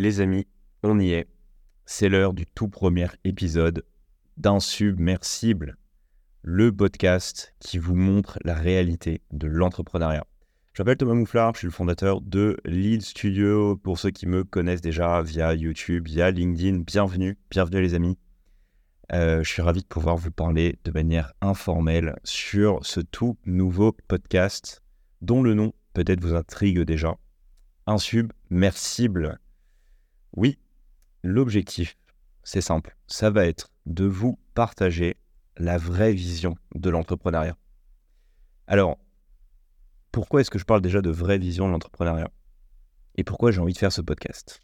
Les amis, on y est. C'est l'heure du tout premier épisode d'Insubmersible, le podcast qui vous montre la réalité de l'entrepreneuriat. Je m'appelle Thomas Mouflard, je suis le fondateur de Lead Studio. Pour ceux qui me connaissent déjà via YouTube, via LinkedIn, bienvenue, bienvenue les amis. Euh, je suis ravi de pouvoir vous parler de manière informelle sur ce tout nouveau podcast dont le nom peut-être vous intrigue déjà. Insubmersible. Oui, l'objectif, c'est simple, ça va être de vous partager la vraie vision de l'entrepreneuriat. Alors, pourquoi est-ce que je parle déjà de vraie vision de l'entrepreneuriat? Et pourquoi j'ai envie de faire ce podcast?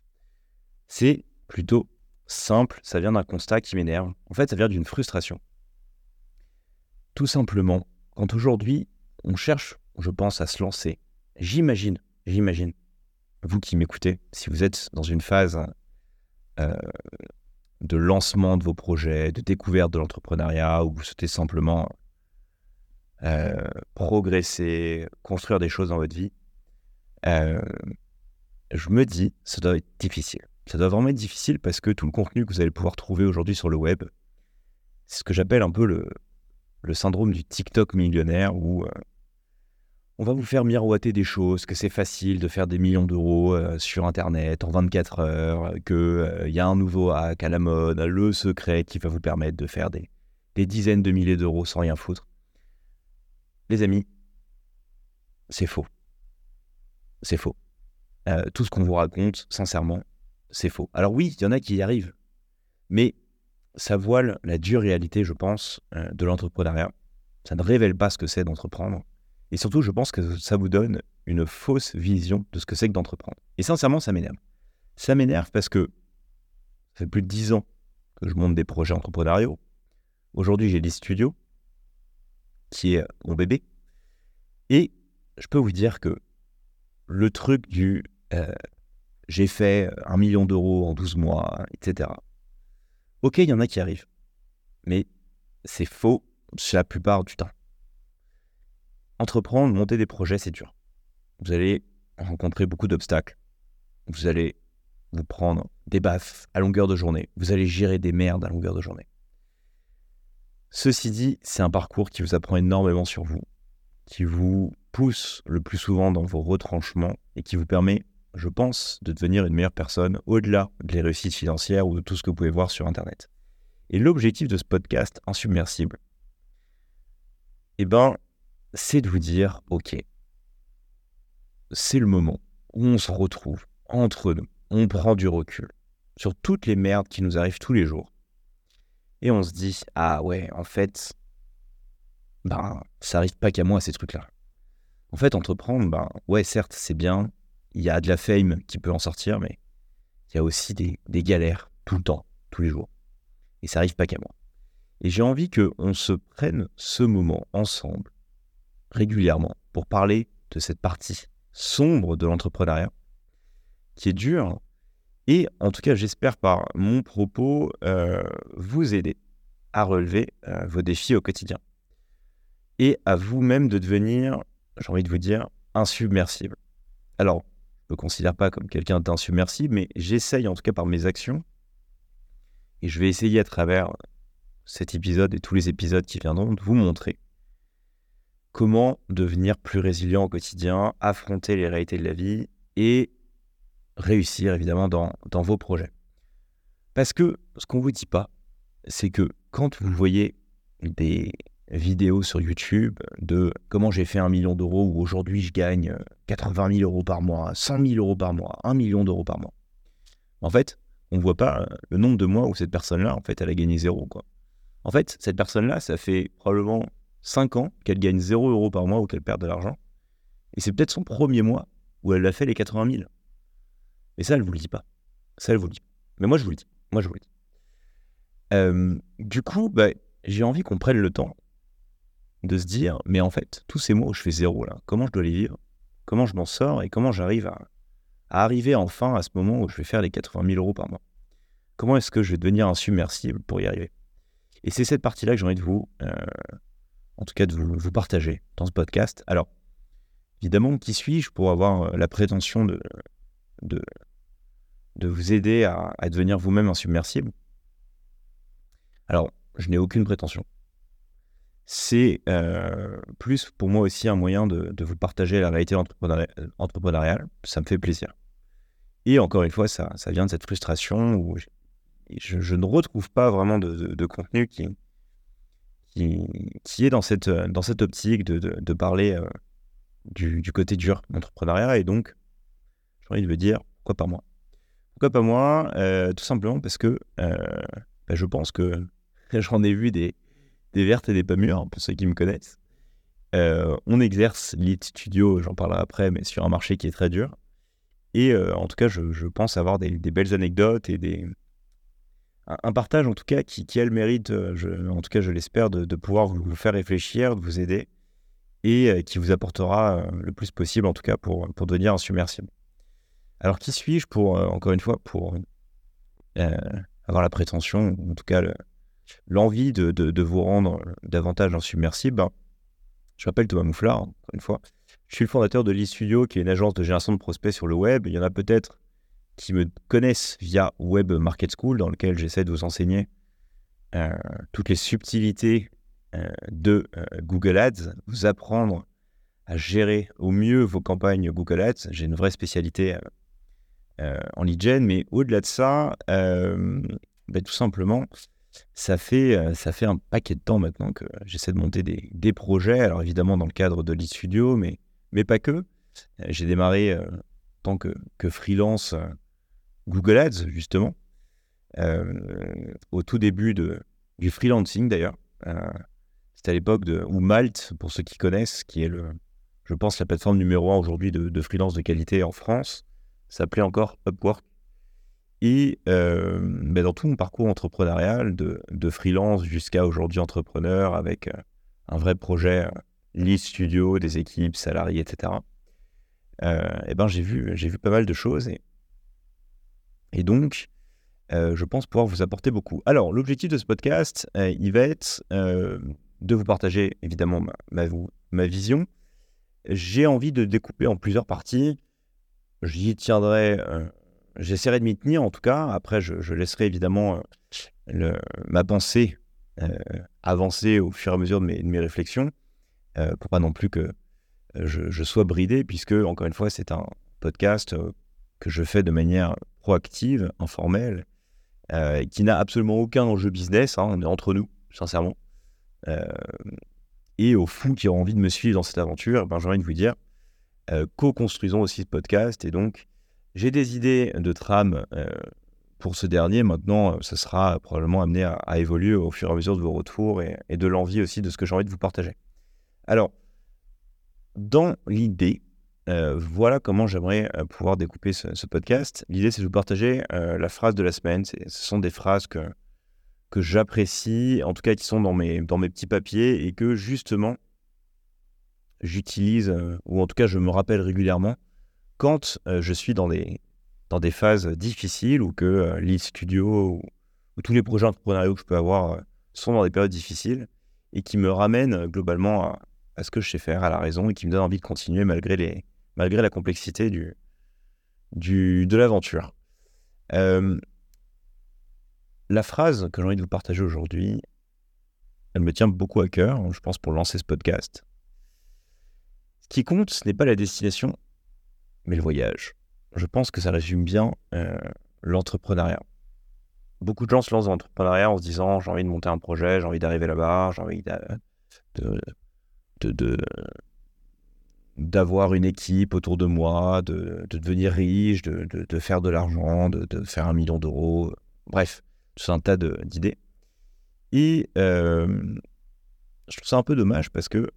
C'est plutôt simple, ça vient d'un constat qui m'énerve. En fait, ça vient d'une frustration. Tout simplement, quand aujourd'hui, on cherche, je pense, à se lancer, j'imagine, j'imagine, vous qui m'écoutez, si vous êtes dans une phase euh, de lancement de vos projets, de découverte de l'entrepreneuriat, ou vous souhaitez simplement euh, progresser, construire des choses dans votre vie, euh, je me dis, ça doit être difficile. Ça doit vraiment être difficile parce que tout le contenu que vous allez pouvoir trouver aujourd'hui sur le web, c'est ce que j'appelle un peu le, le syndrome du TikTok millionnaire où on va vous faire miroiter des choses, que c'est facile de faire des millions d'euros euh, sur Internet en 24 heures, qu'il euh, y a un nouveau hack à la mode, le secret qui va vous permettre de faire des, dizaines de milliers d'euros sans rien foutre. Les amis, c'est faux. C'est faux. Euh, tout ce qu'on vous raconte, sincèrement, c'est faux. Alors oui, il y en a qui y arrivent, mais ça voile la dure réalité, je pense, de l'entrepreneuriat. Ça ne révèle pas ce que c'est d'entreprendre. Et surtout, je pense que ça vous donne une fausse vision de ce que c'est que d'entreprendre. Et sincèrement, ça m'énerve. Ça m'énerve parce que ça fait plus de dix ans que je monte des projets entrepreneuriaux. Aujourd'hui, j'ai des studios, qui est mon bébé. Et je peux vous dire que le truc du euh, j'ai fait un million d'euros en 12 mois, etc. Ok, il y en a qui arrivent. Mais c'est faux la plupart du temps entreprendre, monter des projets, c'est dur. Vous allez rencontrer beaucoup d'obstacles. Vous allez vous prendre des baffes à longueur de journée. Vous allez gérer des merdes à longueur de journée. Ceci dit, c'est un parcours qui vous apprend énormément sur vous, qui vous pousse le plus souvent dans vos retranchements et qui vous permet, je pense, de devenir une meilleure personne au-delà des réussites financières ou de tout ce que vous pouvez voir sur Internet. Et l'objectif de ce podcast insubmersible, eh ben, c'est de vous dire, OK, c'est le moment où on se retrouve entre nous, on prend du recul sur toutes les merdes qui nous arrivent tous les jours. Et on se dit, ah ouais, en fait, ben, ça arrive pas qu'à moi ces trucs-là. En fait, entreprendre, ben, ouais, certes, c'est bien, il y a de la fame qui peut en sortir, mais il y a aussi des, galères tout le temps, tous les jours. Et ça arrive pas qu'à moi. Et j'ai envie qu'on se prenne ce moment ensemble régulièrement pour parler de cette partie sombre de l'entrepreneuriat qui est dure. Et en tout cas j'espère par mon propos euh, vous aider à relever euh, vos défis au quotidien. Et à vous-même de devenir, j'ai envie de vous dire, insubmersible. Alors, je ne me considère pas comme quelqu'un d'insubmersible, mais j'essaye en tout cas par mes actions. Et je vais essayer à travers cet épisode et tous les épisodes qui viendront de vous montrer comment devenir plus résilient au quotidien, affronter les réalités de la vie et réussir évidemment dans, vos projets. Parce que ce qu'on ne vous dit pas, c'est que quand vous voyez des vidéos sur YouTube de comment j'ai fait un million d'euros ou aujourd'hui je gagne 80 000 euros par mois, 100 000 euros par mois, 1 million d'euros par mois. En fait, on ne voit pas le nombre de mois où cette personne-là, en fait, elle a gagné zéro. En fait, cette personne-là, ça fait probablement 5 ans qu'elle gagne 0 euros par mois ou qu'elle perd de l'argent. Et c'est peut-être son premier mois où elle a fait les 80 000. Mais ça, elle ne vous le dit pas. Ça, elle vous le dit. Mais moi, je vous le dis. Moi, je vous le dis. Euh, du coup, bah, j'ai envie qu'on prenne le temps de se dire, mais en fait, tous ces mois où je fais zéro, là, comment je dois les vivre? Comment je m'en sors et comment j'arrive à, arriver enfin à ce moment où je vais faire les 80 000 euros par mois? Comment est-ce que je vais devenir insubmersible pour y arriver? Et c'est cette partie-là que j'ai envie de vous, euh, en tout cas de vous, partager dans ce podcast. Alors, évidemment, qui suis-je pour avoir euh, la prétention de, vous aider à, devenir vous-même insubmersible. Alors, je n'ai aucune prétention. C'est euh, plus pour moi aussi un moyen de, de vous partager la réalité entrepreneuriale. Ça me fait plaisir. Et encore une fois, ça, vient de cette frustration où je, ne retrouve pas vraiment de, contenu qui, qui, est dans cette, dans cette optique de, de parler euh, du, côté dur d'entrepreneuriat. Et donc, j'ai envie de me dire, pourquoi pas moi? Pourquoi pas moi? Euh, Tout simplement parce que euh, bah, je pense que j'en ai vu des, des vertes et des pas mûres, pour ceux qui me connaissent. Euh, on exerce Lead Studio, j'en parlerai après, mais sur un marché qui est très dur. Et euh, en tout cas, je, pense avoir des, belles anecdotes et des, un, partage en tout cas qui, a le mérite, euh, en tout cas je l'espère, de, pouvoir vous, faire réfléchir, de vous aider et qui vous apportera le plus possible en tout cas pour, pour devenir insubmersible. Alors qui suis-je pour, encore une fois, pour avoir la prétention, en tout cas le, l'envie de, de, vous rendre davantage insubmersible, ben, je m'appelle Thomas Mouflard, encore une fois. Je suis le fondateur de l'e-Studio, qui est une agence de génération de prospects sur le web. Il y en a peut-être qui me connaissent via Web Market School, dans lequel j'essaie de vous enseigner euh, toutes les subtilités euh, de euh, Google Ads, vous apprendre à gérer au mieux vos campagnes Google Ads. J'ai une vraie spécialité en lead gen, mais au-delà de ça, ben, tout simplement, ça fait, ça fait un paquet de temps maintenant que j'essaie de monter des, des, projets. Alors évidemment dans le cadre de l'e-studio, mais, mais pas que. J'ai démarré tant que, que freelance Google Ads, justement, au tout début de, du freelancing d'ailleurs. C'était à l'époque ou Malte, pour ceux qui connaissent, qui est, le, je pense, la plateforme numéro un aujourd'hui de, de freelance de qualité en France. S'appelait encore Upwork. Et euh, ben, dans tout mon parcours entrepreneurial, de, de freelance jusqu'à aujourd'hui entrepreneur, avec euh, un vrai projet, euh, lead studio, des équipes, salariés, etc., et ben, j'ai vu, vu pas mal de choses. Et donc, je pense pouvoir vous apporter beaucoup. Alors, l'objectif de ce podcast, il va être de vous partager évidemment ma, vision. J'ai envie de découper en plusieurs parties. J'y tiendrai J'essaierai de m'y tenir en tout cas. Après, je, laisserai évidemment euh, ma pensée euh, avancer au fur et à mesure de mes, réflexions euh, pour pas non plus que je, je, sois bridé, puisque, encore une fois, c'est un podcast que je fais de manière proactive, informelle, qui n'a absolument aucun enjeu business. Hein, entre nous, sincèrement. et au fond, qui aura envie de me suivre dans cette aventure, ben, j'ai envie de vous dire, co-construisons aussi ce podcast et donc j'ai des idées de trame euh, pour ce dernier. Maintenant, ce sera probablement amené à, évoluer au fur et à mesure de vos retours et, de l'envie aussi de ce que j'ai envie de vous partager. Alors, dans l'idée, euh, voilà comment j'aimerais euh, pouvoir découper ce, podcast. L'idée, c'est de vous partager la phrase de la semaine. Ce sont des phrases que, que j'apprécie, en tout cas qui sont dans mes, dans mes petits papiers et que justement, j'utilise, ou en tout cas, je me rappelle régulièrement quand euh, je suis dans des, dans des phases difficiles ou que euh, Lead Studio ou, tous les projets entrepreneuriaux que je peux avoir euh, sont dans des périodes difficiles et qui me ramènent globalement à, ce que je sais faire, à la raison et qui me donnent envie de continuer malgré, les, malgré la complexité du, de l'aventure. la phrase que j'ai envie de vous partager aujourd'hui, elle me tient beaucoup à cœur, je pense, pour lancer ce podcast. Ce qui compte, ce n'est pas la destination, mais le voyage. Je pense que ça résume bien euh, l'entrepreneuriat. Beaucoup de gens se lancent dans l'entrepreneuriat en se disant j'ai envie de monter un projet, j'ai envie d'arriver là-bas, j'ai envie de, d'avoir une équipe autour de moi, de, devenir riche, de, faire de l'argent, de, faire un million d'euros. Bref, tout un tas d'idées. Et euh, je trouve ça un peu dommage parce que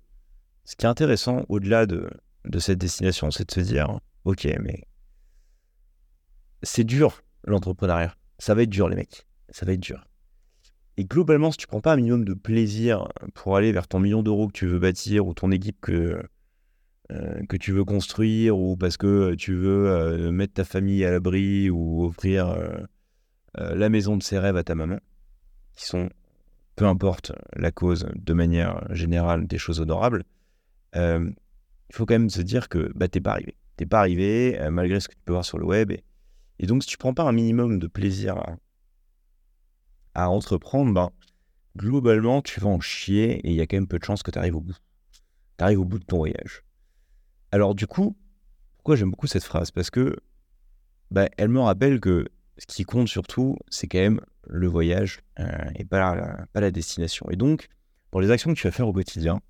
ce qui est intéressant au-delà de, de cette destination, c'est de se dire Ok, mais c'est dur l'entrepreneuriat. Ça va être dur, les mecs. Ça va être dur. Et globalement, si tu prends pas un minimum de plaisir pour aller vers ton million d'euros que tu veux bâtir ou ton équipe que, que tu veux construire ou parce que tu veux euh, mettre ta famille à l'abri ou offrir euh, la maison de ses rêves à ta maman, qui sont, peu importe la cause, de manière générale, des choses honorables, il faut quand même se dire que bah, t'es pas arrivé t'es pas arrivé, euh, malgré ce que tu peux voir sur le web. Et donc, si tu prends pas un minimum de plaisir à, entreprendre, ben, globalement, tu vas en chier et il y a quand même peu de chances que tu arrives au bout. Tu arrives au bout de ton voyage. Alors, du coup, pourquoi j'aime beaucoup cette phrase? Parce que ben, elle me rappelle que ce qui compte surtout, c'est quand même le voyage euh, et pas la, destination. Et donc, pour les actions que tu vas faire au quotidien,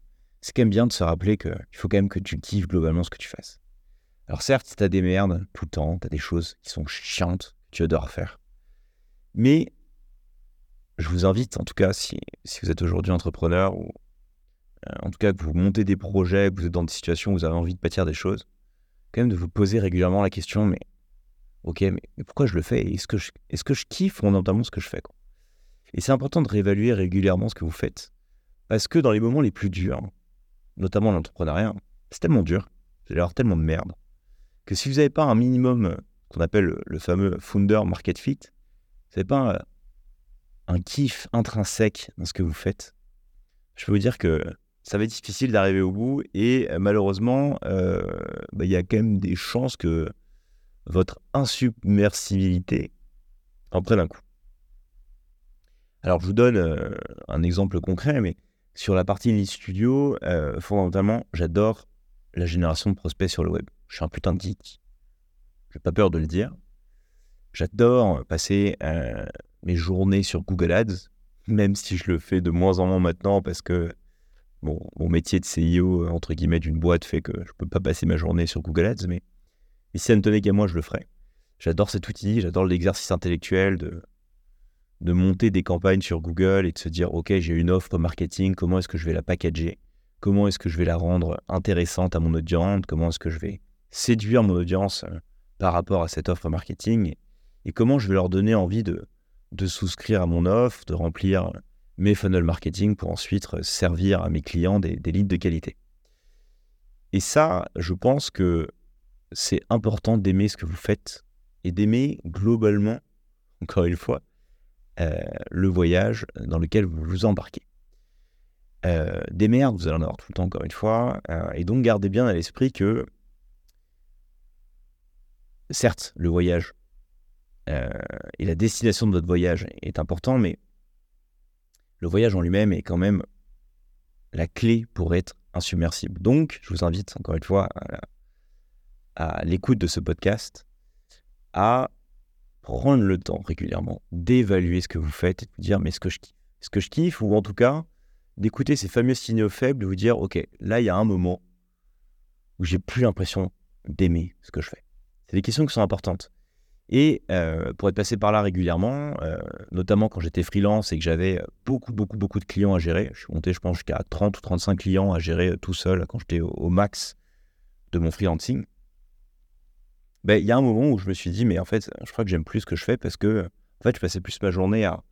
c'est quand même bien de se rappeler qu'il faut quand même que tu kiffes globalement ce que tu fasses. Alors certes, tu as des merdes tout le temps, tu as des choses qui sont chiantes que tu adores faire. Mais je vous invite, en tout cas, si, si vous êtes aujourd'hui entrepreneur ou en tout cas que vous montez des projets, que vous êtes dans des situations où vous avez envie de bâtir des choses, quand même de vous poser régulièrement la question, mais ok, mais, pourquoi je le fais? Est-ce que, je, est que je kiffe fondamentalement ce que je fais Et c'est important de réévaluer régulièrement ce que vous faites. Parce que dans les moments les plus durs, notamment l'entrepreneuriat, c'est tellement dur, vous allez avoir tellement de merde, que si vous n'avez pas un minimum qu'on appelle le fameux founder market fit, vous n'avez pas un, kiff intrinsèque dans ce que vous faites, je peux vous dire que ça va être difficile d'arriver au bout et malheureusement, euh, bah, il y a quand même des chances que votre insubmersibilité en prenne un coup. Alors, je vous donne euh, un exemple concret, mais sur la partie Lead Studio, euh, fondamentalement, j'adore la génération de prospects sur le web. Je suis un putain de geek. J'ai pas peur de le dire. J'adore passer euh, mes journées sur Google Ads, même si je le fais de moins en moins maintenant parce que mon métier de CEO, entre guillemets, d'une boîte fait que je peux pas passer ma journée sur Google Ads, mais, si ça ne tenait qu'à moi, je le ferais. J'adore cet outil, j'adore l'exercice intellectuel de de monter des campagnes sur Google et de se dire, OK, j'ai une offre marketing, comment est-ce que je vais la packager? Comment est-ce que je vais la rendre intéressante à mon audience? Comment est-ce que je vais séduire mon audience euh, par rapport à cette offre marketing? Et comment je vais leur donner envie de, de souscrire à mon offre, de remplir mes funnels marketing pour ensuite servir à mes clients des, des leads de qualité. Et ça, je pense que c'est important d'aimer ce que vous faites et d'aimer globalement, encore une fois, euh, le voyage dans lequel vous vous embarquez. Euh, des merdes, vous allez en avoir tout le temps, encore une fois. Euh, et donc, gardez bien à l'esprit que, certes, le voyage et la destination de votre voyage est important, mais le voyage en lui-même est quand même la clé pour être insubmersible. Donc, je vous invite encore une fois à l'écoute de ce podcast à prendre le temps régulièrement d'évaluer ce que vous faites et de vous dire mais est-ce que je kiffe Est-ce que je kiffe Ou en tout cas, d'écouter ces fameux signaux faibles, de vous dire ok, là il y a un moment où j'ai plus l'impression d'aimer ce que je fais. C'est des questions qui sont importantes. Et euh, pour être passé par là régulièrement, euh, notamment quand j'étais freelance et que j'avais beaucoup, beaucoup, beaucoup de clients à gérer, je suis monté, je pense, jusqu'à 30 ou 35 clients à gérer tout seul quand j'étais au max de mon freelancing. Ben, il y a un moment où je me suis dit, mais en fait, je crois que j'aime plus ce que je fais parce que, en fait, je passais plus ma journée à,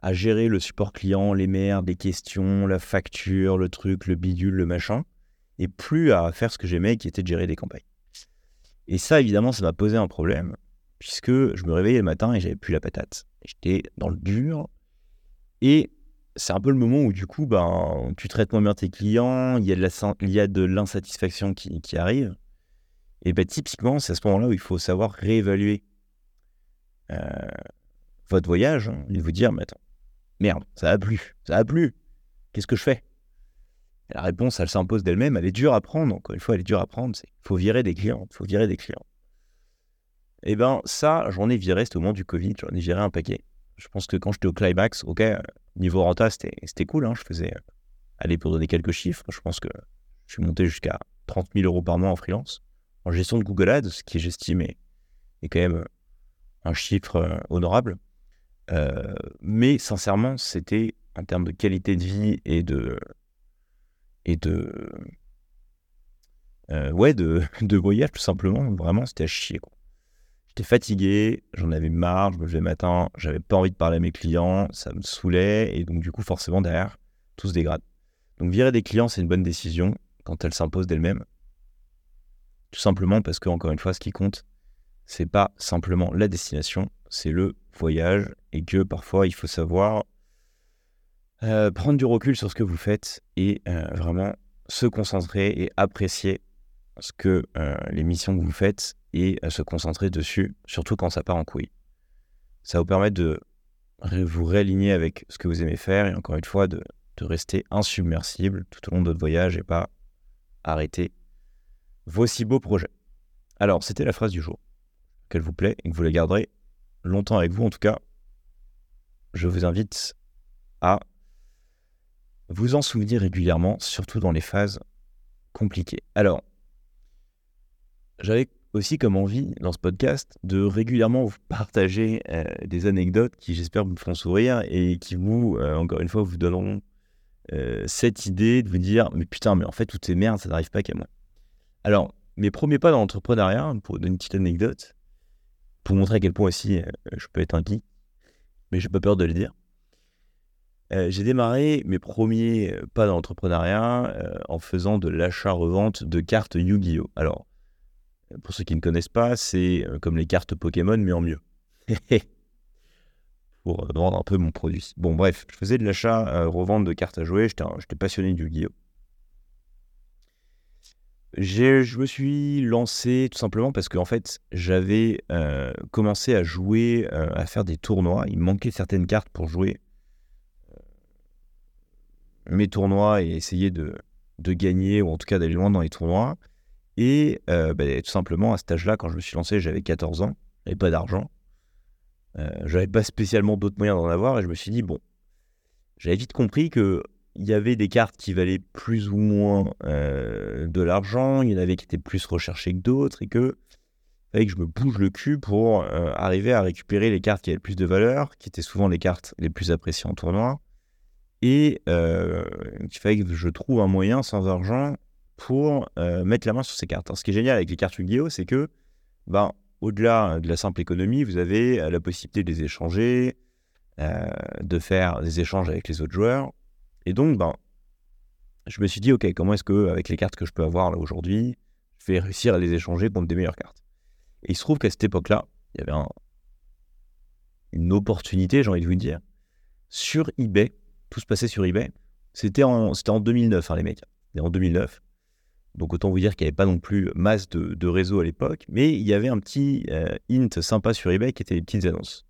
à gérer le support client, les merdes, les questions, la facture, le truc, le bidule, le machin, et plus à faire ce que j'aimais, qui était de gérer des campagnes. Et ça, évidemment, ça m'a posé un problème, puisque je me réveillais le matin et j'avais plus la patate. J'étais dans le dur. Et c'est un peu le moment où, du coup, ben, tu traites moins bien tes clients, il y a de l'insatisfaction qui, arrive. Et bien, typiquement, c'est à ce moment-là où il faut savoir réévaluer euh, votre voyage et vous dire, mais attends, merde, ça a plu, ça a plu, qu'est-ce que je fais? La réponse, elle s'impose d'elle-même, elle est dure à prendre, encore une fois, elle est dure à prendre, il faut virer des clients, il faut virer des clients. Eh ben ça, j'en ai viré, c'était au moment du Covid, j'en ai viré un paquet. Je pense que quand j'étais au climax, ok, niveau renta, c'était cool, hein, je faisais, euh, allez, pour donner quelques chiffres, je pense que je suis monté jusqu'à 30 000 euros par mois en freelance en gestion de Google Ads, ce qui j'estime est, quand même un chiffre euh, honorable. Euh, mais sincèrement, c'était en termes de qualité de vie et de et de euh, ouais de, de, voyage tout simplement. Vraiment, c'était à chier. J'étais fatigué, j'en avais marre, je me levais le matin, j'avais pas envie de parler à mes clients, ça me saoulait et donc du coup forcément derrière tout se dégrade. Donc virer des clients, c'est une bonne décision quand elle s'impose d'elle-même. Tout simplement parce que, encore une fois, ce qui compte, c'est pas simplement la destination, c'est le voyage et que parfois il faut savoir euh, prendre du recul sur ce que vous faites et euh, vraiment se concentrer et apprécier ce que les missions que vous faites et se concentrer dessus, surtout quand ça part en couille. Ça vous permettre de vous réaligner avec ce que vous aimez faire et encore une fois de, rester insubmersible tout au long de votre voyage et pas arrêter vos si beaux projets. Alors, c'était la phrase du jour. Qu'elle vous plaît et que vous la garderez longtemps avec vous. En tout cas, je vous invite à vous en souvenir régulièrement, surtout dans les phases compliquées. Alors, j'avais aussi comme envie dans ce podcast de régulièrement vous partager euh, des anecdotes qui j'espère vous feront sourire et qui vous, euh, encore une fois, vous donneront euh, cette idée de vous dire mais putain mais en fait toutes ces merdes ça n'arrive pas qu'à moi. Alors mes premiers pas dans l'entrepreneuriat, pour donner une petite anecdote, pour montrer à quel point aussi je peux être un geek, mais j'ai pas peur de le dire. j'ai démarré mes premiers pas dans l'entrepreneuriat en faisant de l'achat-revente de cartes Yu-Gi-Oh! Alors, pour ceux qui ne connaissent pas, c'est euh, comme les cartes Pokémon, mais en mieux. Pour euh, vendre un peu mon produit. Bon, bref, je faisais de l'achat, euh, revente de cartes à jouer. J'étais passionné du Yu-Gi-Oh! Je me suis lancé tout simplement parce qu'en fait, j'avais commencé à jouer, à faire des tournois. Il me manquait certaines cartes pour jouer mes tournois et essayer de, de gagner, ou en tout cas d'aller loin dans les tournois. Et euh, bah, tout simplement, à cet âge-là, quand je me suis lancé, j'avais 14 ans, j'avais pas d'argent. Euh, j'avais pas spécialement d'autres moyens d'en avoir et je me suis dit, bon, j'avais vite compris qu'il y avait des cartes qui valaient plus ou moins euh, de l'argent, il y en avait qui étaient plus recherchées que d'autres et que fallait que je me bouge le cul pour arriver à récupérer les cartes qui avaient le plus de valeur, qui étaient souvent les cartes les plus appréciées en tournoi. Et il fallait que je trouve un moyen sans argent pour euh, mettre la main sur ces cartes. ce qui est génial avec les cartes Yu-Gi-Oh, c'est que, ben, au-delà de la simple économie, vous avez euh, la possibilité de les échanger, euh, de faire des échanges avec les autres joueurs. Et donc, ben, je me suis dit, ok, comment est-ce que, avec les cartes que je peux avoir là aujourd'hui, je vais réussir à les échanger contre des meilleures cartes? Et il se trouve qu'à cette époque-là, il y avait une opportunité, j'ai envie de vous dire, sur eBay. Tout se passait sur eBay. C'était en, en 2009, hein, les mecs. C'était en 2009. Donc autant vous dire qu'il n'y avait pas non plus masse de, réseaux à l'époque, mais il y avait un petit euh, hint sympa sur eBay qui était les petites annonces.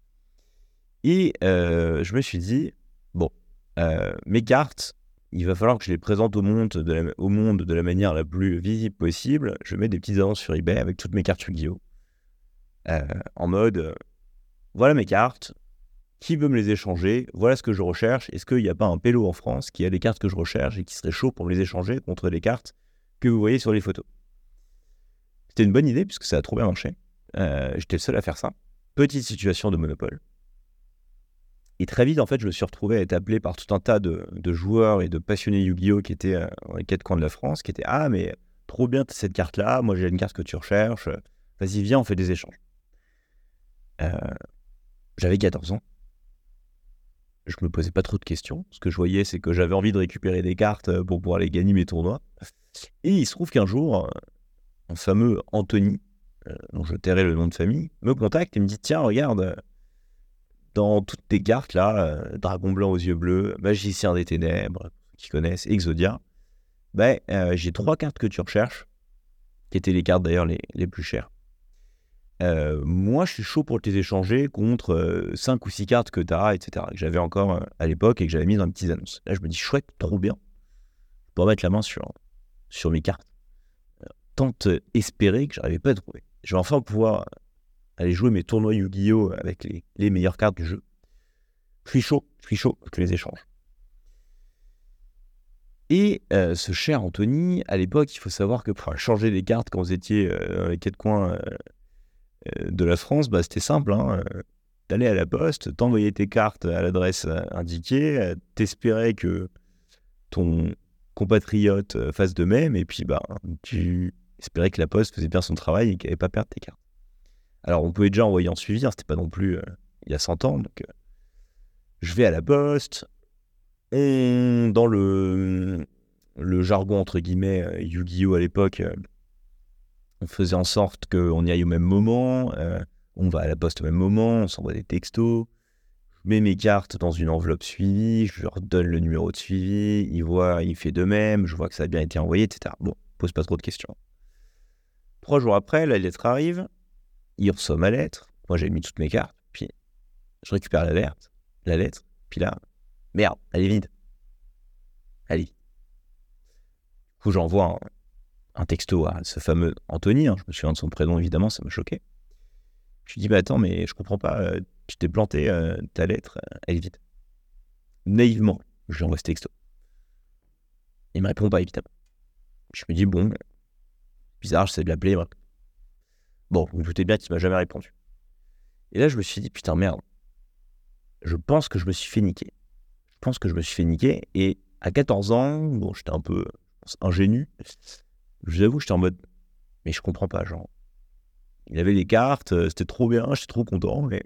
Et euh, je me suis dit, bon, euh, mes cartes, il va falloir que je les présente au monde, de la, au monde de la manière la plus visible possible. Je mets des petites annonces sur eBay avec toutes mes cartes Yu-Gi-Oh! en mode, voilà mes cartes, qui veut me les échanger? Voilà ce que je recherche. Est-ce qu'il n'y a pas un pélo en France qui a les cartes que je recherche et qui serait chaud pour me les échanger contre les cartes que vous voyez sur les photos. C'était une bonne idée puisque ça a trop bien marché. Euh, j'étais le seul à faire ça. Petite situation de monopole. Et très vite, en fait, je me suis retrouvé à être appelé par tout un tas de, joueurs et de passionnés Yu-Gi-Oh! qui étaient euh, dans les quatre coins de la France, qui étaient Ah, mais trop bien cette carte-là, moi j'ai une carte que tu recherches, vas-y, viens, on fait des échanges. Euh, j'avais 14 ans. Je me posais pas trop de questions. Ce que je voyais, c'est que j'avais envie de récupérer des cartes pour pouvoir aller gagner mes tournois. Et il se trouve qu'un jour, un fameux Anthony, euh, dont je tairai le nom de famille, me contacte et me dit Tiens, regarde, dans toutes tes cartes là, euh, Dragon Blanc aux yeux bleus, Magicien des Ténèbres, qui connaissent, Exodia, ben, euh, j'ai trois cartes que tu recherches, qui étaient les cartes d'ailleurs les, les, plus chères. Moi, je suis chaud pour les échanger contre cinq ou six cartes que tu as, etc., que j'avais encore à l'époque et que j'avais mis dans une petite annonce. Là, je me dis Chouette, trop bien. Pour mettre la main sur, sur mes cartes. Tant espéré que j'arrivais pas à trouver. Je vais enfin pouvoir aller jouer mes tournois Yu-Gi-Oh! avec les, les, meilleures cartes du jeu. Je suis chaud, je suis chaud que les échanges. Et euh, ce cher Anthony, à l'époque, il faut savoir que pour changer des cartes quand vous étiez euh, dans les quatre coins euh, de la France, bah, c'était simple. Hein, D'aller à la poste, t'envoyer tes cartes à l'adresse indiquée, t'espérer que ton, compatriotes euh, fassent de même, et puis bah, tu espérais que la poste faisait bien son travail et qu'elle n'allait pas perdre tes cartes. Alors on pouvait déjà envoyer en suivi, hein, c'était pas non plus euh, il y a 100 ans, donc euh, je vais à la poste, dans le, le jargon entre guillemets Yu-Gi-Oh à l'époque, on faisait en sorte qu'on y aille au même moment, on va à la poste au même moment, on s'envoie des textos, mets mes cartes dans une enveloppe suivie, je leur donne le numéro de suivi, il voit, il fait de même, je vois que ça a bien été envoyé, etc. Bon, pose pas trop de questions. Trois jours après, la lettre arrive. Il reçoit ma lettre. Moi, j'ai mis toutes mes cartes. Puis, je récupère la. La lettre. Puis là, merde, elle est vide. Vide. Du coup, j'envoie un, texto à ce fameux Anthony. Hein. je me souviens de son prénom, évidemment, ça m'a choqué. Je lui dis, bah attends, mais je comprends pas. Euh, tu t'es planté, euh, ta lettre, euh, elle est vide. Naïvement, je lui envoie ce texto. Il me répond pas, évidemment. Je me dis, bon, bizarre, j'essaie de l'appeler. Bon, vous, vous doutez bien qu'il m'a jamais répondu. Et là, je me suis dit, putain, merde. Je pense que je me suis fait niquer. Je pense que je me suis fait niquer. Et à 14 ans, bon, j'étais un peu ingénu. Je vous avoue, j'étais en mode, mais je comprends pas, genre. Il avait les cartes, euh, c'était trop bien, j'étais trop content, mais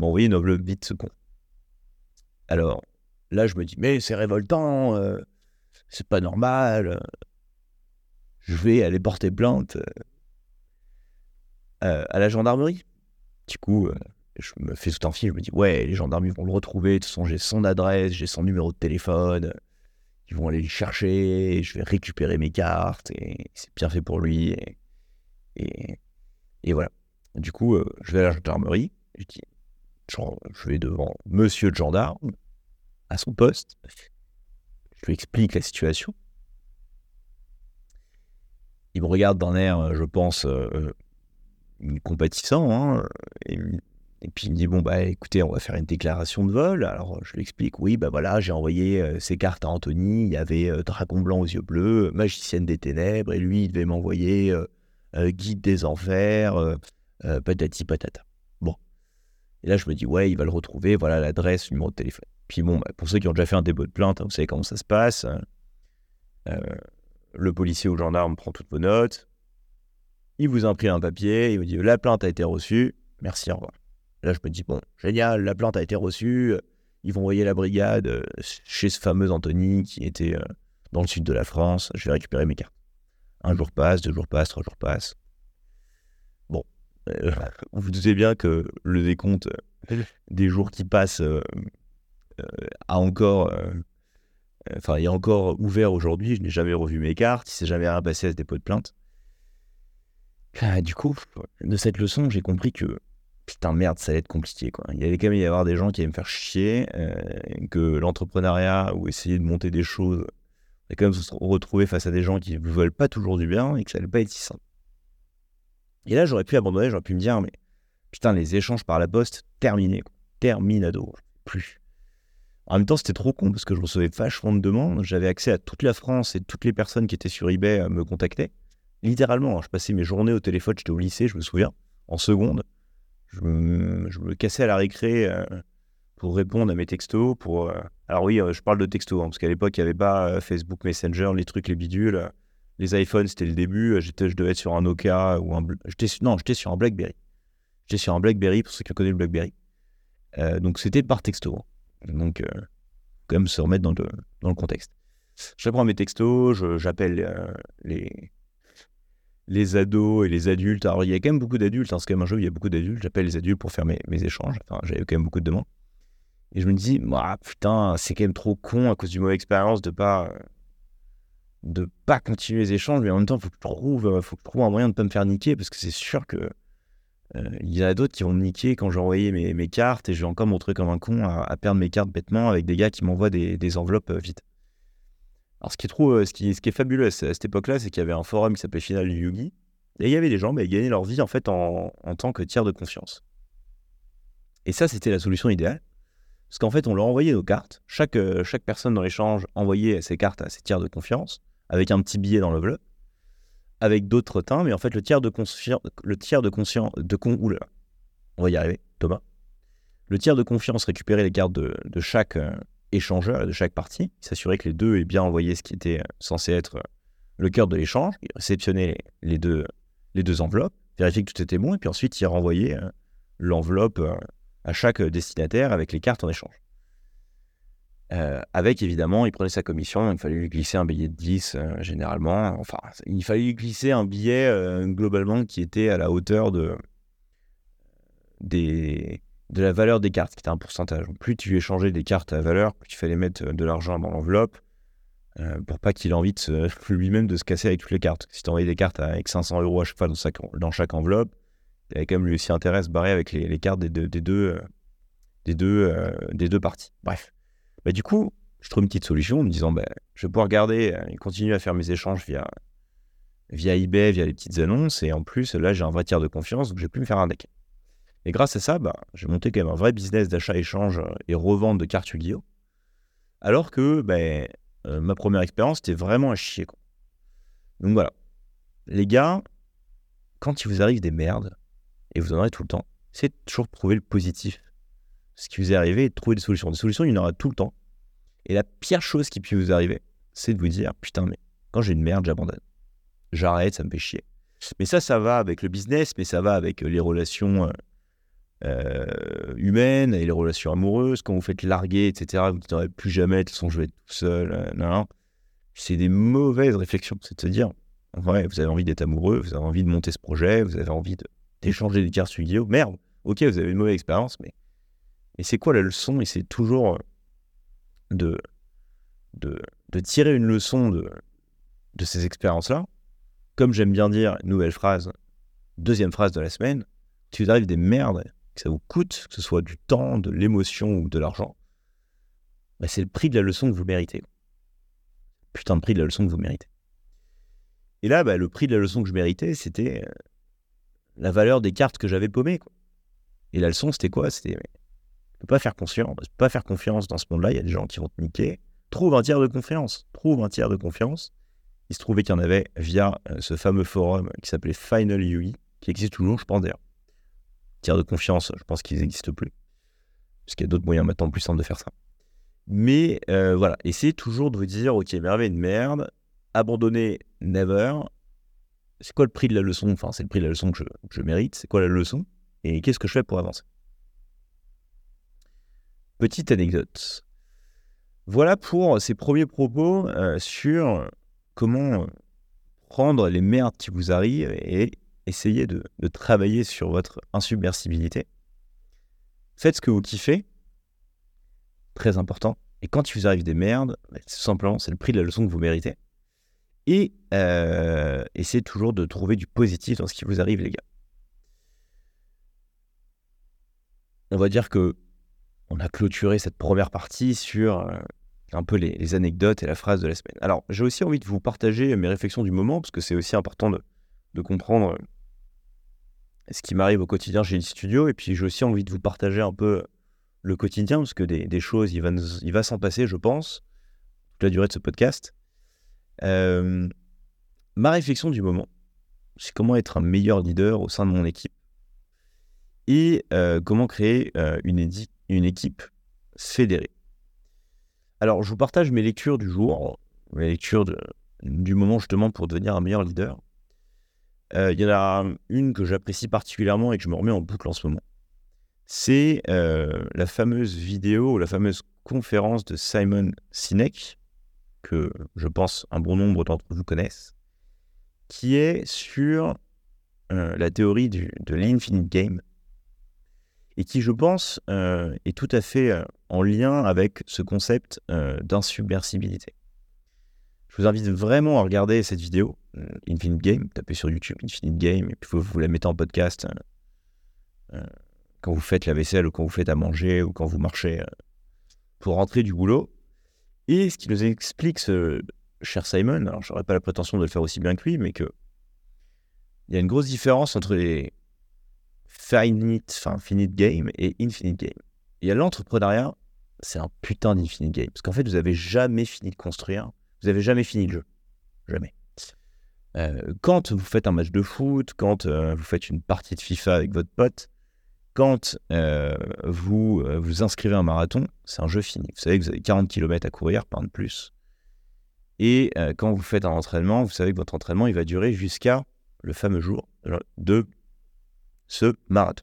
envoyé une enveloppe vite ce con. Alors, là, je me dis, mais c'est révoltant, euh, c'est pas normal, je vais aller porter plainte euh, à la gendarmerie. Du coup, je me fais tout un film, je me dis, ouais, les gendarmes vont le retrouver, de toute façon, j'ai son adresse, j'ai son numéro de téléphone, ils vont aller le chercher, je vais récupérer mes cartes, et c'est bien fait pour lui. Et, voilà. Du coup, je vais à la gendarmerie, je dis, je vais devant monsieur le gendarme, à son poste, je lui explique la situation. Il me regarde d'un air, je pense, euh, euh, compatissant, hein, puis il me dit bon bah écoutez, on va faire une déclaration de vol. Alors je lui explique oui bah voilà j'ai envoyé euh, ces cartes à Anthony. Il y avait dragon blanc aux yeux bleus, magicienne des ténèbres, et lui il devait m'envoyer guide des enfers, patati patata. Bon, et là je me dis ouais il va le retrouver, voilà l'adresse, numéro de téléphone. Puis bon, bah, pour ceux qui ont déjà fait un dépôt de plainte, hein, vous savez comment ça se passe. Hein. Euh, le policier ou le gendarme prend toutes vos notes. Il vous imprime un papier. Il vous dit la plainte a été reçue. Merci, au revoir. Là, je me dis bon, génial, la plainte a été reçue. Ils vont envoyer la brigade euh, chez ce fameux Anthony qui était euh, dans le sud de la France. Je vais récupérer mes cartes. Un jour passe, deux jours passent, trois jours passent. Bon, vous vous doutez bien que le décompte des jours qui passent euh, a encore, euh, enfin, est encore ouvert aujourd'hui. Je n'ai jamais revu mes cartes. Il s'est jamais rien passé à ce dépôt de plainte. Ah, du coup, de cette leçon, j'ai compris que putain merde, ça allait être compliqué quoi. Il allait quand même y avoir des gens qui allaient me faire chier, euh, que l'entrepreneuriat ou essayer de monter des choses, allait quand même se retrouver face à des gens qui ne veulent pas toujours du bien et que ça allait pas être si simple. Et là, j'aurais pu abandonner, j'aurais pu me dire mais putain les échanges par la poste terminés, terminado, plus. En même temps, c'était trop con parce que je recevais vachement de demandes. J'avais accès à toute la France et toutes les personnes qui étaient sur eBay me contactaient. Littéralement, hein, je passais mes journées au téléphone, j'étais au lycée, je me souviens, en seconde. Je me, cassais à la récré euh, pour répondre à mes textos. Pour, euh, Alors oui, je parle de textos, hein, parce qu'à l'époque, il n'y avait pas Facebook Messenger, les trucs, les bidules. Les iPhones, c'était le début. J'étais, je devais être sur un Nokia ou un... Non, j'étais sur un BlackBerry. J'étais sur un BlackBerry, pour ceux qui connaissent le BlackBerry. donc c'était par texto. Hein. Donc, euh, quand même se remettre dans le, contexte. Je réponds à mes textos, j'appelle euh, les, les ados et les adultes. Alors, il y a quand même beaucoup d'adultes, hein, c'est quand même un jeu où il y a beaucoup d'adultes. J'appelle les adultes pour faire mes, échanges. Enfin, j'avais quand même beaucoup de demandes. Et je me dis, putain, c'est quand même trop con à cause du mauvaise expérience de pas de pas continuer les échanges, mais en même temps, faut que je trouve, faut que je trouve un moyen de pas me faire niquer parce que c'est sûr que euh, il y en a d'autres qui vont me niquer quand j'ai envoyé mes, mes, cartes et je vais encore montrer comme un con à, perdre mes cartes bêtement avec des gars qui m'envoient des, des, enveloppes euh, vite. Alors ce qui est, euh, fabuleux à cette époque-là, c'est qu'il y avait un forum qui s'appelait Final Yugi et il y avait des gens qui gagnaient leur vie en fait en, tant que tiers de confiance. Et ça, c'était la solution idéale. Parce qu'en fait, on leur envoyait nos cartes. Chaque, chaque personne dans l'échange envoyait ses cartes à ses tiers de confiance avec un petit billet dans l'enveloppe avec d'autres teints, mais en fait, le tiers de confiance, le tiers de conscience, de con, oula, on va y arriver, Thomas. Le tiers de confiance récupérait les cartes de, chaque euh, échangeur de chaque partie, s'assurait que les deux aient bien envoyé ce qui était euh, censé être euh, le cœur de l'échange, il réceptionnait les deux, les deux enveloppes, vérifiait que tout était bon, et puis ensuite il renvoyait l'enveloppe à chaque destinataire avec les cartes en échange. Euh, avec évidemment, il prenait sa commission, il fallait lui glisser un billet de 10 euh, généralement. Enfin, il fallait lui glisser un billet euh, globalement qui était à la hauteur de, des, de la valeur des cartes, qui était un pourcentage. Plus tu échangeais des cartes à valeur, plus il fallait mettre de l'argent dans l'enveloppe. euh, pour pas qu'il ait envie lui-même de se casser avec toutes les cartes. Si tu envoyé des cartes avec 500 euros à chaque fois dans chaque, enveloppe, il avait quand même lui aussi intérêt à se barrer avec les, cartes des deux, des deux, des deux, des deux parties. Bref. Bah, du coup, je trouve une petite solution en me disant, bah, je vais pouvoir garder et continuer à faire mes échanges via, via eBay, via les petites annonces. Et en plus, là, j'ai un vrai tiers de confiance, donc je vais plus me faire un deck. Et grâce à ça, bah, j'ai monté quand même un vrai business d'achat-échange et revente de cartes Yu-Gi-Oh! Alors que ben, euh, ma première expérience, c'était vraiment à chier. Donc voilà. Les gars, quand il vous arrive des merdes, et vous en aurez tout le temps, c'est toujours de trouver le positif. Ce qui vous est arrivé et trouver des solutions. Des solutions, il y en aura tout le temps. Et la pire chose qui peut vous arriver, c'est de vous dire Putain, mais quand j'ai une merde, j'abandonne. J'arrête, ça me fait chier. Mais ça, ça va avec le business, mais ça va avec les relations euh, humaines et les relations amoureuses. Quand vous faites larguer, etc., vous ne n'aurez plus jamais, de toute façon, je vais être tout seul. Euh, non, C'est des mauvaises réflexions. C'est de se dire, ouais, vous avez envie d'être amoureux, vous avez envie de monter ce projet, vous avez envie d'échanger des cartes studio. Merde, ok, vous avez une mauvaise expérience, mais, mais c'est quoi la leçon? Et c'est toujours euh, de, de, de, tirer une leçon de, de ces expériences-là. Comme j'aime bien dire, nouvelle phrase, deuxième phrase de la semaine, si vous arrive des merdes que ça vous coûte, que ce soit du temps, de l'émotion ou de l'argent, bah, c'est le prix de la leçon que vous méritez. Putain de prix de la leçon que vous méritez. Et là, bah, le prix de la leçon que je méritais, c'était euh, la valeur des cartes que j'avais paumées. Et la leçon, c'était quoi? C'était ne pas faire confiance, pas faire confiance dans ce monde-là. Il y a des gens qui vont te niquer. Trouve un tiers de confiance. Trouve un tiers de confiance. Il se trouvait qu'il y en avait via euh, ce fameux forum qui s'appelait Final UI, qui existe toujours, je pense d'ailleurs de confiance, je pense qu'ils n'existent plus. Parce qu'il y a d'autres moyens maintenant plus simples de faire ça. Mais euh, voilà, essayez toujours de vous dire, ok, merveille de merde, abandonner never. C'est quoi le prix de la leçon? Enfin, c'est le prix de la leçon que je, mérite. C'est quoi la leçon? Et qu'est-ce que je fais pour avancer? Petite anecdote. Voilà pour ces premiers propos euh, sur comment prendre les merdes qui vous arrivent et essayez de, travailler sur votre insubmersibilité. Faites ce que vous kiffez, très important. Et quand il vous arrive des merdes, bah, tout simplement, c'est le prix de la leçon que vous méritez. Et euh, essayez toujours de trouver du positif dans ce qui vous arrive, les gars. On va dire que on a clôturé cette première partie sur euh, un peu les, les, anecdotes et la phrase de la semaine. Alors, j'ai aussi envie de vous partager mes réflexions du moment, parce que c'est aussi important de, de comprendre ce qui m'arrive au quotidien chez le studio. Et puis, j'ai aussi envie de vous partager un peu le quotidien, parce que des, choses, il va, s'en passer, je pense, toute la durée de ce podcast. Euh, ma réflexion du moment, c'est comment être un meilleur leader au sein de mon équipe et euh, comment créer euh, une, équipe fédérée. Alors, je vous partage mes lectures du jour, mes lectures du moment justement pour devenir un meilleur leader. Euh, il y en a une que j'apprécie particulièrement et que je me remets en boucle en ce moment. C'est euh, la fameuse vidéo, la fameuse conférence de Simon Sinek, que je pense un bon nombre d'entre vous connaissent, qui est sur euh, la théorie de l'infinite game et qui, je pense, est tout à fait en lien avec ce concept d'insubmersibilité. Je vous invite vraiment à regarder cette vidéo, euh, Infinite Game. Tapez sur YouTube Infinite Game et puis vous, vous la mettez en podcast euh, euh, quand vous faites la vaisselle ou quand vous faites à manger ou quand vous marchez pour rentrer du boulot. Et ce qui nous explique ce cher Simon, alors je n'aurais pas la prétention de le faire aussi bien que lui, mais que il y a une grosse différence entre les finite, enfin finite game et infinite game. Et à l'entrepreneuriat, c'est un putain d'infinite game. Parce qu'en fait, vous n'avez jamais fini de construire vous n'avez jamais fini le jeu. Jamais. Euh, quand vous faites un match de foot, quand euh, vous faites une partie de FIFA avec votre pote, quand euh, vous vous inscrivez à un marathon, c'est un jeu fini. Vous savez que vous avez 40 km à courir, pas de plus. Et quand vous faites un entraînement, vous savez que votre entraînement, il va durer jusqu'à le fameux jour de ce marathon.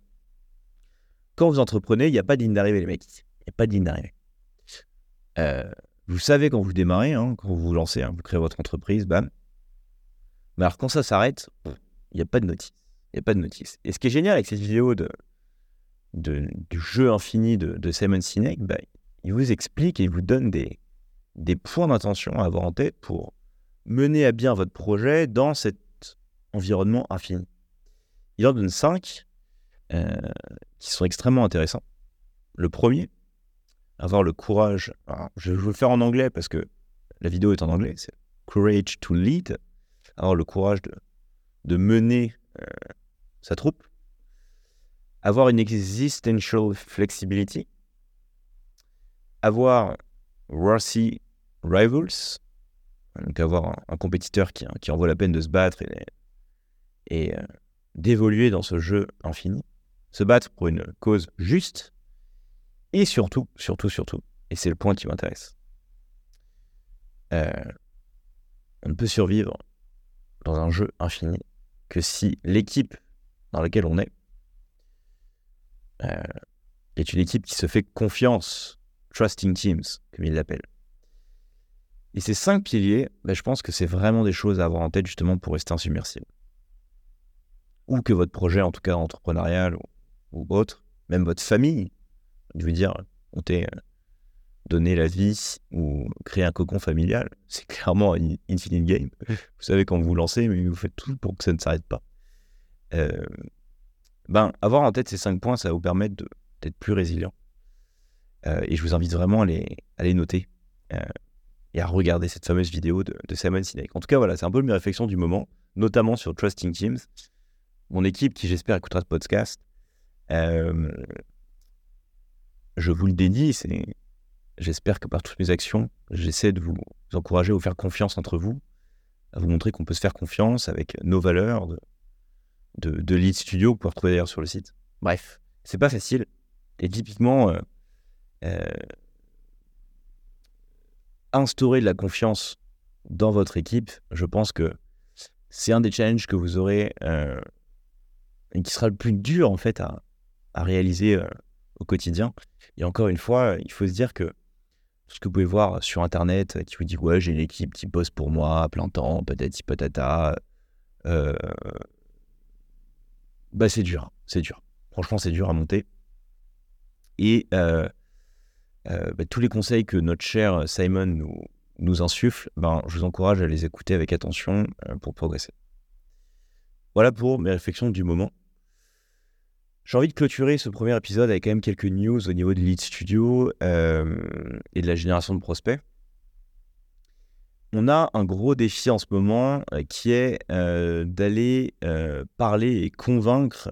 Quand vous entreprenez, il n'y a pas de ligne d'arrivée, les mecs. Il n'y a pas de ligne d'arrivée. Vous savez quand vous démarrez, hein, quand vous vous lancez, hein, vous créez votre entreprise, bam. Mais alors quand ça s'arrête, il n'y a pas de notice. Il n'y a pas de notice. Et ce qui est génial avec cette vidéo de, du jeu infini de, Simon Sinek, bah, il vous explique et il vous donne des, des points d'intention à avoir en tête pour mener à bien votre projet dans cet environnement infini. Il en donne cinq euh, qui sont extrêmement intéressants. Le premier, avoir le courage. je vais le faire en anglais parce que la vidéo est en anglais. C'est courage to lead. Avoir le courage de, mener euh, sa troupe. Avoir une existential flexibility. Avoir worthy rivals. Donc avoir un, compétiteur qui, qui, en vaut la peine de se battre et, et euh, d'évoluer dans ce jeu infini. Se battre pour une cause juste. Et surtout, surtout, surtout, et c'est le point qui m'intéresse, euh, on ne peut survivre dans un jeu infini que si l'équipe dans laquelle on est euh, est une équipe qui se fait confiance, trusting teams, comme il l'appelle. Et ces cinq piliers, ben, je pense que c'est vraiment des choses à avoir en tête justement pour rester insubmersible. Ou que votre projet, en tout cas entrepreneurial ou autre, même votre famille, je veux dire, on t'est euh, donné la vie ou créer un cocon familial, c'est clairement un infinite game. Vous savez quand vous vous lancez, mais vous faites tout pour que ça ne s'arrête pas. Euh, ben, avoir en tête ces cinq points, ça va vous permettre d'être plus résilient. Euh, et je vous invite vraiment à les, à les noter et à regarder cette fameuse vidéo de, Simon Sinek. En tout cas, voilà, c'est un peu mes réflexions du moment, notamment sur Trusting Teams. Mon équipe, qui j'espère écoutera ce podcast, je vous le dédie, j'espère que par toutes mes actions, j'essaie de vous encourager à vous faire confiance entre vous, à vous montrer qu'on peut se faire confiance avec nos valeurs de, de, Lead Studio, que vous retrouver d'ailleurs sur le site. Bref, c'est pas facile. Et typiquement, euh, euh, instaurer de la confiance dans votre équipe, je pense que c'est un des challenges que vous aurez euh, et qui sera le plus dur en fait à réaliser au quotidien. Et encore une fois, il faut se dire que ce que vous pouvez voir sur Internet qui vous dit Ouais, j'ai une équipe qui bosse pour moi à plein temps, patati patata. Euh, bah, c'est dur. C'est dur. Franchement, c'est dur à monter. Et euh, euh, bah, tous les conseils que notre cher Simon nous, nous insuffle, ben, je vous encourage à les écouter avec attention pour progresser. Voilà pour mes réflexions du moment. J'ai envie de clôturer ce premier épisode avec quand même quelques news au niveau de Lead Studio euh, et de la génération de prospects. On a un gros défi en ce moment euh, qui est euh, d'aller parler et convaincre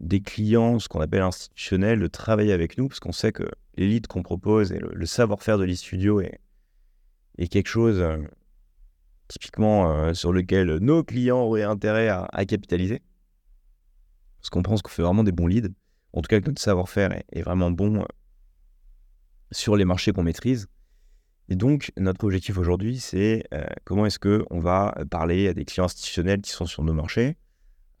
des clients, ce qu'on appelle institutionnels, de travailler avec nous, parce qu'on sait que les leads qu'on propose et le, savoir-faire de Lead Studio est, est quelque chose typiquement sur lequel nos clients auraient intérêt à capitaliser parce qu'on pense qu'on fait vraiment des bons leads. En tout cas, que notre savoir-faire est, vraiment bon euh, sur les marchés qu'on maîtrise. Et donc, notre objectif aujourd'hui, c'est euh, comment est-ce qu'on va parler à des clients institutionnels qui sont sur nos marchés?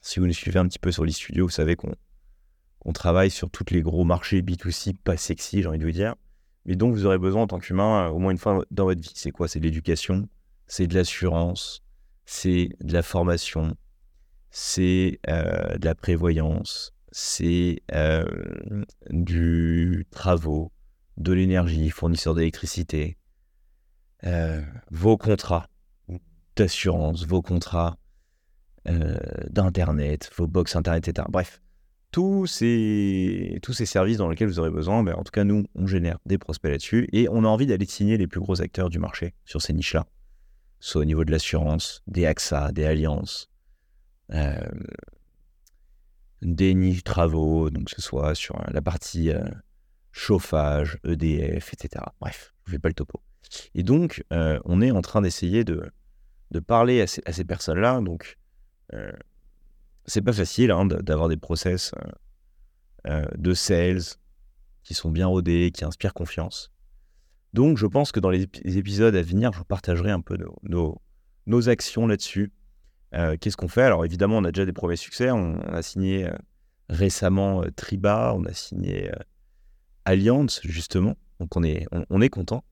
Si vous nous suivez un petit peu sur l'e-studio, vous savez qu'on travaille sur tous les gros marchés B2C, pas sexy, j'ai envie de vous dire. Mais donc, vous aurez besoin en tant qu'humain, euh, au moins une fois dans votre vie. C'est quoi? C'est de l'éducation, c'est de l'assurance, c'est de la formation, c'est euh, de la prévoyance, c'est euh, du travaux, de l'énergie, fournisseur d'électricité, euh, vos contrats d'assurance, vos contrats d'Internet, vos box Internet, etc. Bref, tous ces, services dans lesquels vous aurez besoin, ben, en tout cas, nous, on génère des prospects là-dessus et on a envie d'aller signer les plus gros acteurs du marché sur ces niches-là, soit au niveau de l'assurance, des AXA, des alliances, des niches travaux, donc que ce soit sur la partie euh, chauffage, EDF, etc. Bref, je ne fais pas le topo. Et donc, euh, on est en train d'essayer de, de parler à ces, ces personnes-là. Donc, c'est pas facile hein, d'avoir des process de sales qui sont bien rodés, qui inspirent confiance. Donc, je pense que dans les, épisodes à venir, je vous partagerai un peu nos, nos actions là-dessus. Euh, qu'est-ce qu'on fait? Alors évidemment, on a déjà des premiers succès. On, a signé euh, récemment euh, Triba, on a signé Allianz justement. Donc on est, on, est content.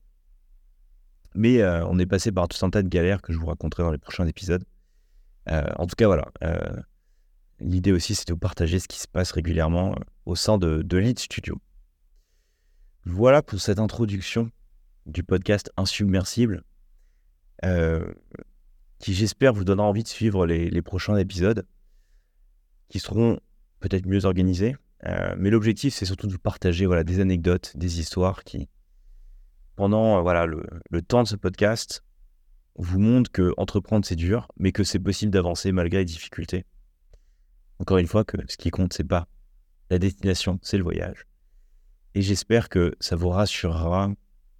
Mais on est passé par tout un tas de galères que je vous raconterai dans les prochains épisodes. en tout cas, voilà. L'idée aussi, c'est de partager ce qui se passe régulièrement au sein de, de Lead Studio. Voilà pour cette introduction du podcast Insubmersible, qui j'espère vous donnera envie de suivre les, prochains épisodes, qui seront peut-être mieux organisés. Euh, mais l'objectif, c'est surtout de vous partager voilà, des anecdotes, des histoires qui, pendant voilà, le, temps de ce podcast, vous montrent que entreprendre, c'est dur, mais que c'est possible d'avancer malgré les difficultés. Encore une fois, que ce qui compte, c'est pas la destination, c'est le voyage. Et j'espère que ça vous rassurera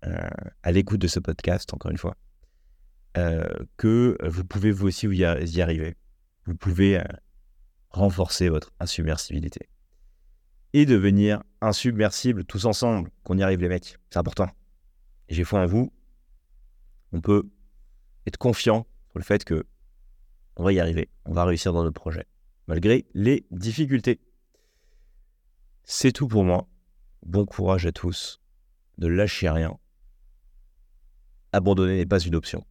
euh, à l'écoute de ce podcast, encore une fois, euh, que vous pouvez vous aussi y, arriver. Vous pouvez euh, renforcer votre insubmersibilité. Et devenir insubmersible tous ensemble, qu'on y arrive les mecs. C'est important. J'ai foi en vous. On peut être confiant sur le fait que on va y arriver. On va réussir dans notre projet, malgré les difficultés. C'est tout pour moi. Bon courage à tous. Ne lâchez rien. Abandonner n'est pas une option.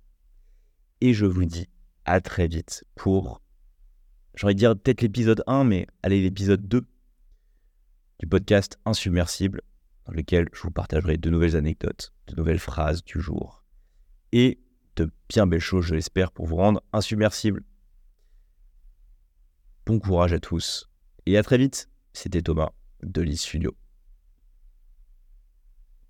Et je vous dis à très vite pour, j'aurais dire peut-être l'épisode 1, mais allez, l'épisode 2 du podcast Insubmersible, dans lequel je vous partagerai de nouvelles anecdotes, de nouvelles phrases du jour et de bien belles choses, je l'espère, pour vous rendre insubmersible. Bon courage à tous et à très vite. C'était Thomas de l'E-Studio.